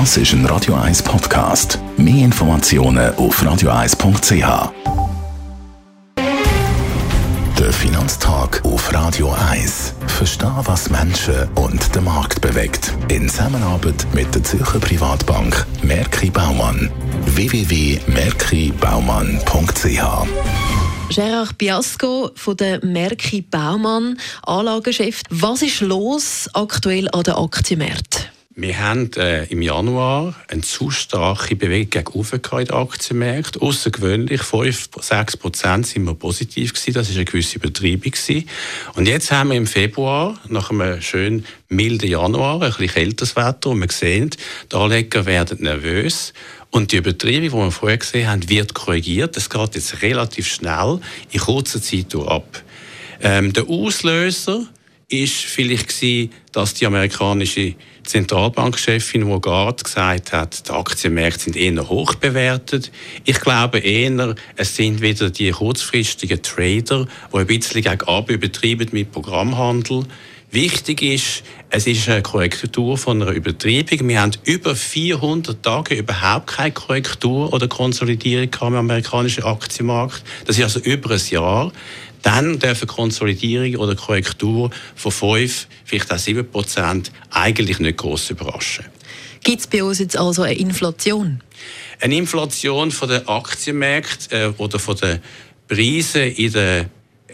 Das ist ein Radio 1 Podcast. Mehr Informationen auf radio1.ch. Der Finanztag auf Radio 1. Verstehen, was Menschen und den Markt bewegt. In Zusammenarbeit mit der Zürcher Privatbank Merki Baumann. www.merkibaumann.ch Gerard Biasco von der Merki Baumann, Anlagechef. Was ist los aktuell an den Aktienmärkten? Wir haben äh, im Januar eine zu starke Bewegung gegen oben in den Aktienmärkten. Außergewöhnlich 5, 6 Prozent sind wir positiv gewesen. Das ist eine gewisse Übertreibung gewesen. Und jetzt haben wir im Februar, nach einem schönen milden Januar, ein bisschen kälteres Wetter, und wir sehen, die Anleger werden nervös. Und die Übertreibung, die wir vorher gesehen haben, wird korrigiert. Das geht jetzt relativ schnell, in kurzer Zeit ab. Ähm, der Auslöser ist vielleicht gewesen, dass die amerikanische Zentralbankchefin Lagarde gesagt hat, die Aktienmärkte sind eher hoch bewertet. Ich glaube eher, es sind wieder die kurzfristigen Trader, die ein bisschen gegen Ab übertreiben mit Programmhandel. Wichtig ist, es ist eine Korrektur von einer Übertreibung. Wir haben über 400 Tage überhaupt keine Korrektur oder Konsolidierung im amerikanischen Aktienmarkt. Das ist also über ein Jahr dann dürfen Konsolidierung oder Korrektur von 5, vielleicht auch 7 Prozent eigentlich nicht groß überraschen. Gibt es bei uns jetzt also eine Inflation? Eine Inflation von den Aktienmärkten äh, oder von den Preisen in den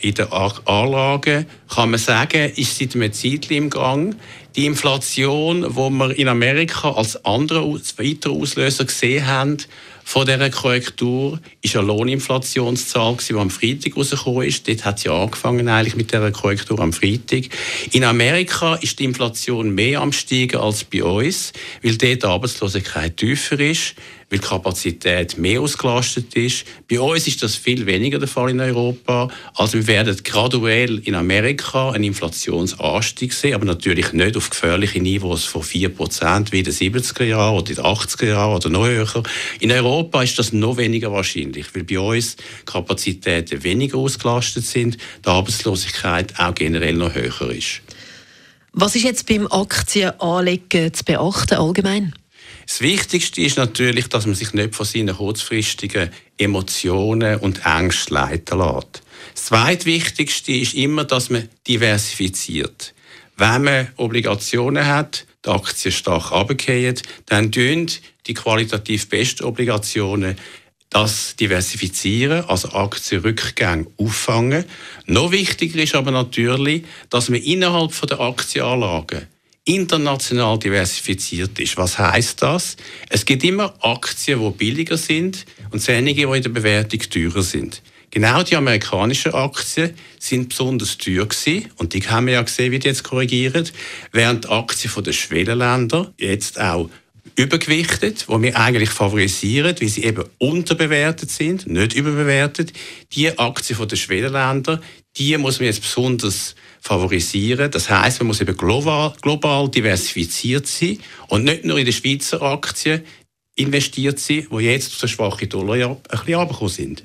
in den Anlagen kann man sagen, ist seit einem Zeitchen im Gang. Die Inflation, die wir in Amerika als andere weitere Auslöser gesehen haben, von dieser Korrektur ist eine Lohninflationszahl, die am Freitag rausgekommen ist. Dort hat sie angefangen eigentlich mit dieser Korrektur am Freitag. In Amerika ist die Inflation mehr am steigen als bei uns, weil dort die Arbeitslosigkeit tiefer ist weil die Kapazität mehr ausgelastet ist. Bei uns ist das viel weniger der Fall in Europa. Also wir werden graduell in Amerika einen Inflationsanstieg sehen, aber natürlich nicht auf gefährliche Niveaus von 4% wie in den 70er Jahren oder in den 80er Jahren oder noch höher. In Europa ist das noch weniger wahrscheinlich, weil bei uns Kapazitäten weniger ausgelastet sind, die Arbeitslosigkeit auch generell noch höher ist. Was ist jetzt beim Aktienanlegen zu beachten allgemein? Das Wichtigste ist natürlich, dass man sich nicht von seinen kurzfristigen Emotionen und Ängsten leiten lässt. Das Zweitwichtigste ist immer, dass man diversifiziert. Wenn man Obligationen hat, die Aktien stark runterfallen, dann tun die qualitativ besten Obligationen das diversifizieren, also Aktienrückgänge auffangen. Noch wichtiger ist aber natürlich, dass man innerhalb der Aktienanlagen international diversifiziert ist. Was heißt das? Es gibt immer Aktien, die billiger sind und einige, die in der Bewertung teurer sind. Genau die amerikanischen Aktien sind besonders teuer gewesen, und die haben wir ja gesehen, wie die jetzt korrigieren, während die Aktien der Schwellenländer jetzt auch übergewichtet, wo wir eigentlich favorisieren, weil sie eben unterbewertet sind, nicht überbewertet. Die Aktien der Schwellenländer, die muss man jetzt besonders favorisieren. Das heißt, man muss eben global, global diversifiziert sein und nicht nur in die Schweizer Aktien investiert sein, die jetzt auf den schwachen Dollar ein bisschen runtergekommen sind.